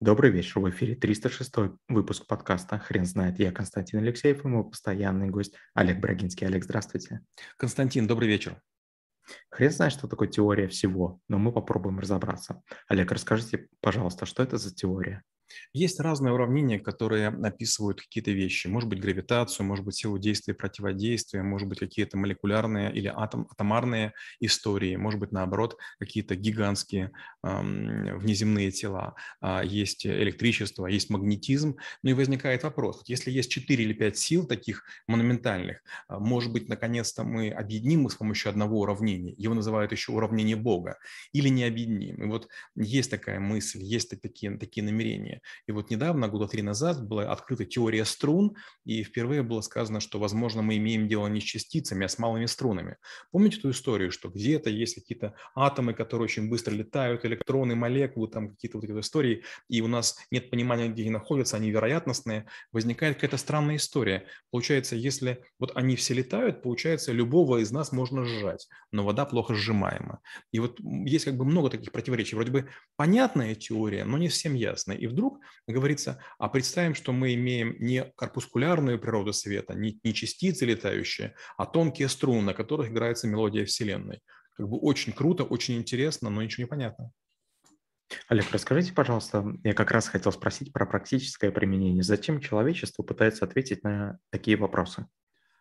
Добрый вечер, в эфире 306 выпуск подкаста «Хрен знает». Я Константин Алексеев и мой постоянный гость Олег Брагинский. Олег, здравствуйте. Константин, добрый вечер. Хрен знает, что такое теория всего, но мы попробуем разобраться. Олег, расскажите, пожалуйста, что это за теория? Есть разные уравнения, которые описывают какие-то вещи. Может быть, гравитацию, может быть, силу действия и противодействия, может быть, какие-то молекулярные или атом, атомарные истории, может быть, наоборот, какие-то гигантские эм, внеземные тела. А, есть электричество, есть магнетизм. Ну и возникает вопрос, если есть 4 или 5 сил таких монументальных, а, может быть, наконец-то мы объединим их с помощью одного уравнения. Его называют еще уравнение Бога. Или не объединим. И вот есть такая мысль, есть такие, такие намерения. И вот недавно, года три назад, была открыта теория струн, и впервые было сказано, что, возможно, мы имеем дело не с частицами, а с малыми струнами. Помните ту историю, что где-то есть какие-то атомы, которые очень быстро летают, электроны, молекулы, там какие-то вот эти истории, и у нас нет понимания, где они находятся, они вероятностные, возникает какая-то странная история. Получается, если вот они все летают, получается, любого из нас можно сжать, но вода плохо сжимаема. И вот есть как бы много таких противоречий. Вроде бы понятная теория, но не всем ясная. И вдруг вдруг говорится, а представим, что мы имеем не корпускулярную природу света, не, не частицы летающие, а тонкие струны, на которых играется мелодия Вселенной. Как бы очень круто, очень интересно, но ничего не понятно. Олег, расскажите, пожалуйста, я как раз хотел спросить про практическое применение. Зачем человечество пытается ответить на такие вопросы?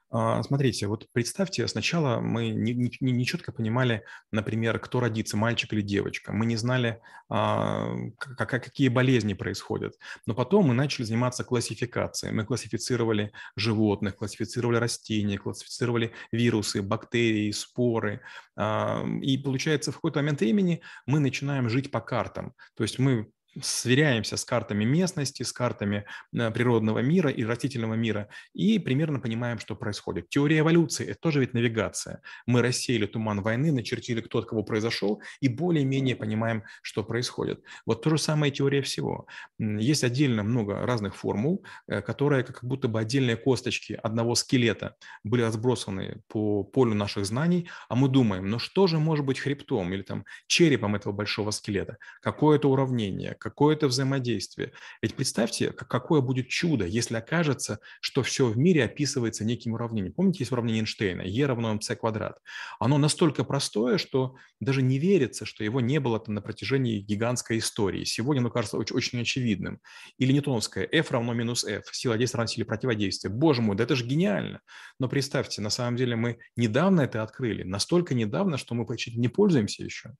А, смотрите, вот представьте, сначала мы не, не, не понимали, например, кто родится, мальчик или девочка. Мы не знали, а, как, какие болезни происходят. Но потом мы начали заниматься классификацией. Мы классифицировали животных, классифицировали растения, классифицировали вирусы, бактерии, споры. А, и получается, в какой-то момент времени мы начинаем жить по картам. То есть мы сверяемся с картами местности, с картами э, природного мира и растительного мира и примерно понимаем, что происходит. Теория эволюции – это тоже ведь навигация. Мы рассеяли туман войны, начертили, кто от кого произошел, и более-менее понимаем, что происходит. Вот то же самое теория всего. Есть отдельно много разных формул, э, которые как будто бы отдельные косточки одного скелета были разбросаны по полю наших знаний, а мы думаем, ну что же может быть хребтом или там черепом этого большого скелета? Какое-то уравнение, какое-то взаимодействие. Ведь представьте, какое будет чудо, если окажется, что все в мире описывается неким уравнением. Помните, есть уравнение Эйнштейна, E равно mc квадрат. Оно настолько простое, что даже не верится, что его не было там на протяжении гигантской истории. Сегодня оно кажется очень, очень очевидным. Или ньютоновское F равно минус F, сила действия равна силе противодействия. Боже мой, да это же гениально. Но представьте, на самом деле мы недавно это открыли, настолько недавно, что мы почти не пользуемся еще.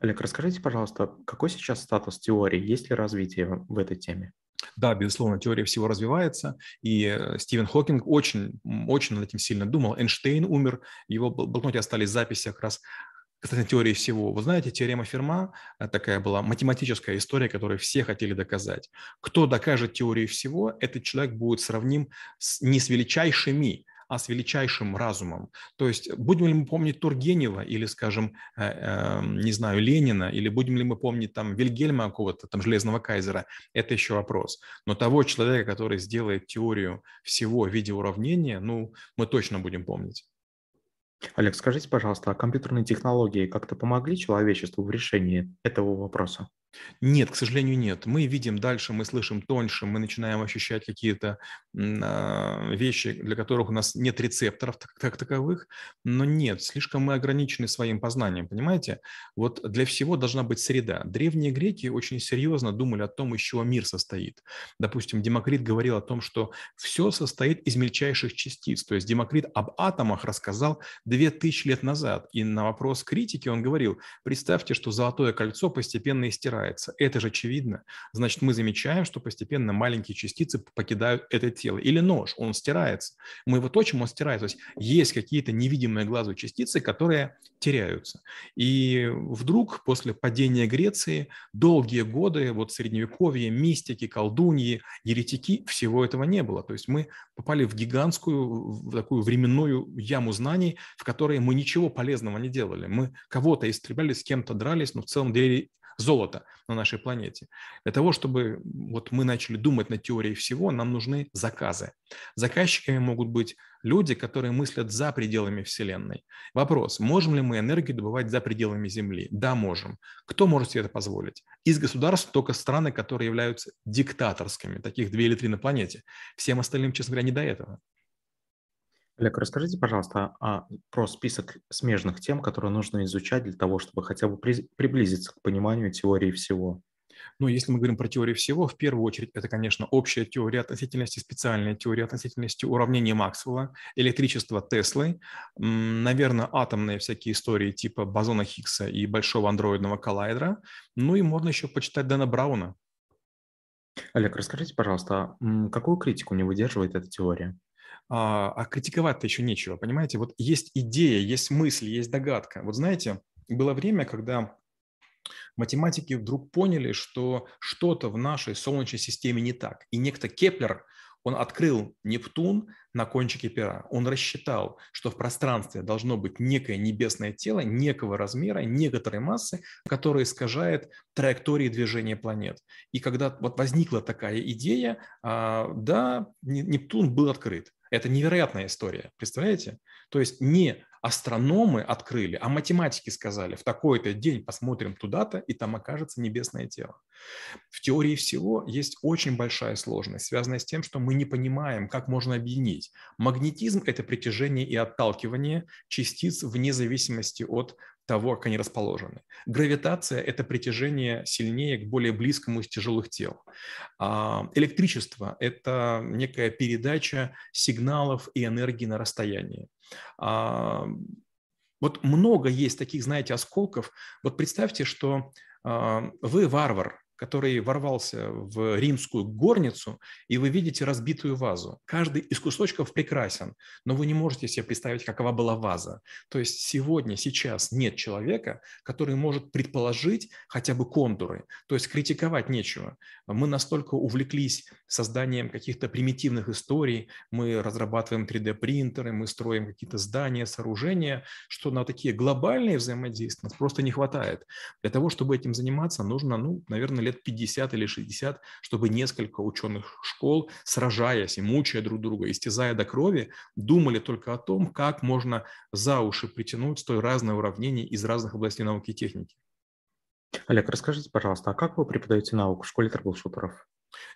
Олег, расскажите, пожалуйста, какой сейчас статус теории? Есть ли развитие в этой теме? Да, безусловно, теория всего развивается, и э, Стивен Хокинг очень, очень над этим сильно думал. Эйнштейн умер, его блокноте остались записи как раз кстати, теории всего. Вы знаете, теорема Ферма э, такая была математическая история, которую все хотели доказать. Кто докажет теорию всего, этот человек будет сравним с, не с величайшими, а с величайшим разумом. То есть будем ли мы помнить Тургенева или, скажем, э, эм, не знаю, Ленина, или будем ли мы помнить там Вильгельма какого-то, там Железного Кайзера, это еще вопрос. Но того человека, который сделает теорию всего в виде уравнения, ну, мы точно будем помнить. Олег, скажите, пожалуйста, а компьютерные технологии как-то помогли человечеству в решении этого вопроса? Нет, к сожалению, нет. Мы видим дальше, мы слышим тоньше, мы начинаем ощущать какие-то э, вещи, для которых у нас нет рецепторов так таковых, но нет, слишком мы ограничены своим познанием, понимаете? Вот для всего должна быть среда. Древние греки очень серьезно думали о том, из чего мир состоит. Допустим, Демокрит говорил о том, что все состоит из мельчайших частиц. То есть Демокрит об атомах рассказал 2000 лет назад. И на вопрос критики он говорил, представьте, что золотое кольцо постепенно истирает стирается. Это же очевидно. Значит, мы замечаем, что постепенно маленькие частицы покидают это тело. Или нож, он стирается. Мы его точим, он стирается. То есть есть какие-то невидимые глазу частицы, которые теряются. И вдруг после падения Греции долгие годы, вот средневековье, мистики, колдуньи, еретики, всего этого не было. То есть мы попали в гигантскую, в такую временную яму знаний, в которой мы ничего полезного не делали. Мы кого-то истребляли, с кем-то дрались, но в целом делали золото на нашей планете. Для того, чтобы вот мы начали думать над теорией всего, нам нужны заказы. Заказчиками могут быть люди, которые мыслят за пределами Вселенной. Вопрос, можем ли мы энергию добывать за пределами Земли? Да, можем. Кто может себе это позволить? Из государств только страны, которые являются диктаторскими, таких две или три на планете. Всем остальным, честно говоря, не до этого. Олег, расскажите, пожалуйста, а, про список смежных тем, которые нужно изучать для того, чтобы хотя бы при, приблизиться к пониманию теории всего. Ну, если мы говорим про теорию всего, в первую очередь это, конечно, общая теория относительности, специальная теория относительности уравнения Максвелла, электричество Теслы, наверное, атомные всякие истории типа бозона Хиггса и большого андроидного коллайдера. Ну и можно еще почитать Дэна Брауна. Олег, расскажите, пожалуйста, какую критику не выдерживает эта теория? А, а критиковать-то еще нечего, понимаете? Вот есть идея, есть мысль, есть догадка. Вот знаете, было время, когда математики вдруг поняли, что что-то в нашей Солнечной системе не так. И некто Кеплер – он открыл Нептун на кончике пера. Он рассчитал, что в пространстве должно быть некое небесное тело, некого размера, некоторой массы, которая искажает траектории движения планет. И когда вот возникла такая идея, а, да, Нептун был открыт. Это невероятная история, представляете? То есть не астрономы открыли, а математики сказали, в такой-то день посмотрим туда-то, и там окажется небесное тело. В теории всего есть очень большая сложность, связанная с тем, что мы не понимаем, как можно объединить. Магнетизм – это притяжение и отталкивание частиц вне зависимости от того, как они расположены. Гравитация – это притяжение сильнее к более близкому из тяжелых тел. А, электричество – это некая передача сигналов и энергии на расстоянии. А, вот много есть таких, знаете, осколков. Вот представьте, что а, вы варвар, который ворвался в римскую горницу, и вы видите разбитую вазу. Каждый из кусочков прекрасен, но вы не можете себе представить, какова была ваза. То есть сегодня, сейчас нет человека, который может предположить хотя бы контуры. То есть критиковать нечего. Мы настолько увлеклись созданием каких-то примитивных историй, мы разрабатываем 3D-принтеры, мы строим какие-то здания, сооружения, что на такие глобальные взаимодействия просто не хватает. Для того, чтобы этим заниматься, нужно, ну, наверное, лет 50 или 60, чтобы несколько ученых школ, сражаясь и мучая друг друга, истязая до крови, думали только о том, как можно за уши притянуть столь разные уравнения из разных областей науки и техники. Олег, расскажите, пожалуйста, а как вы преподаете науку в школе трэблшутеров?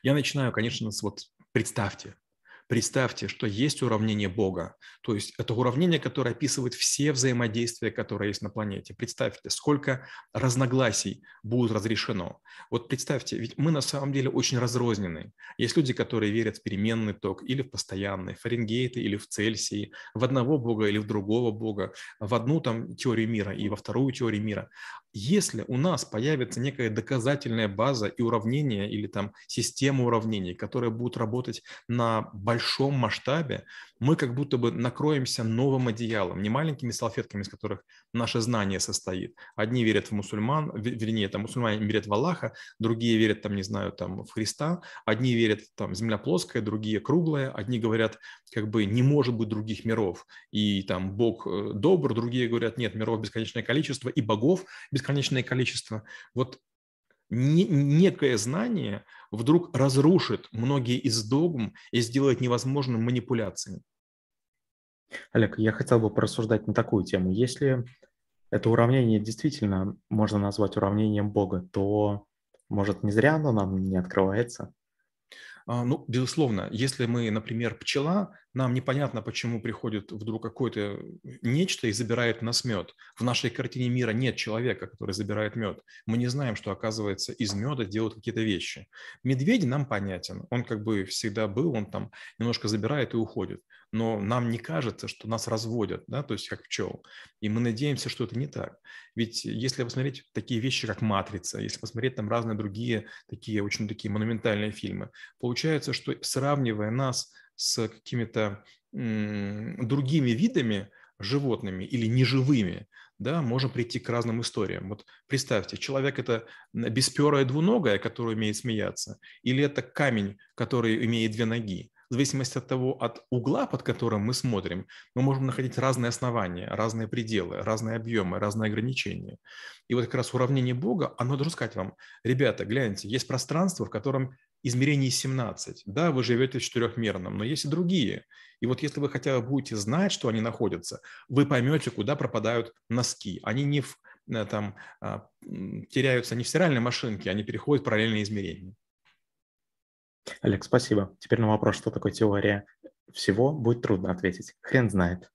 Я начинаю, конечно, с вот представьте, Представьте, что есть уравнение Бога, то есть это уравнение, которое описывает все взаимодействия, которые есть на планете. Представьте, сколько разногласий будет разрешено. Вот представьте, ведь мы на самом деле очень разрознены. Есть люди, которые верят в переменный ток или в постоянный, в Фаренгейты или в Цельсии, в одного Бога или в другого Бога, в одну там теорию мира и во вторую теорию мира. Если у нас появится некая доказательная база и уравнение или там система уравнений, которая будет работать на большом масштабе, мы как будто бы накроемся новым одеялом, не маленькими салфетками, из которых наше знание состоит. Одни верят в мусульман, вернее, там мусульмане верят в Аллаха, другие верят, там, не знаю, там, в Христа, одни верят, там, земля плоская, другие круглая, одни говорят, как бы, не может быть других миров, и там Бог э, добр, другие говорят, нет, миров бесконечное количество, и богов бесконечное количество. Вот некое знание вдруг разрушит многие из догм и сделает невозможным манипуляциями. Олег, я хотел бы порассуждать на такую тему. Если это уравнение действительно можно назвать уравнением Бога, то, может, не зря оно нам не открывается? А, ну, безусловно, если мы, например, пчела, нам непонятно, почему приходит вдруг какое-то нечто и забирает нас мед. В нашей картине мира нет человека, который забирает мед. Мы не знаем, что, оказывается, из меда делают какие-то вещи. Медведь нам понятен. Он как бы всегда был, он там немножко забирает и уходит но нам не кажется, что нас разводят, да, то есть как пчел. И мы надеемся, что это не так. Ведь если посмотреть такие вещи, как «Матрица», если посмотреть там разные другие такие очень такие монументальные фильмы, получается, что сравнивая нас с какими-то другими видами, животными или неживыми, да, можем прийти к разным историям. Вот представьте, человек – это бесперая двуногая, которая умеет смеяться, или это камень, который имеет две ноги. в зависимости от того, от угла, под которым мы смотрим, мы можем находить разные основания, разные пределы, разные объемы, разные ограничения. И вот как раз уравнение Бога, оно должно сказать вам, ребята, гляньте, есть пространство, в котором измерений 17. Да, вы живете в четырехмерном, но есть и другие. И вот если вы хотя бы будете знать, что они находятся, вы поймете, куда пропадают носки. Они не в, э, там, а, теряются не в стиральной машинке, они переходят в параллельные измерения. Олег, спасибо. Теперь на вопрос, что такое теория всего, будет трудно ответить. Хрен знает.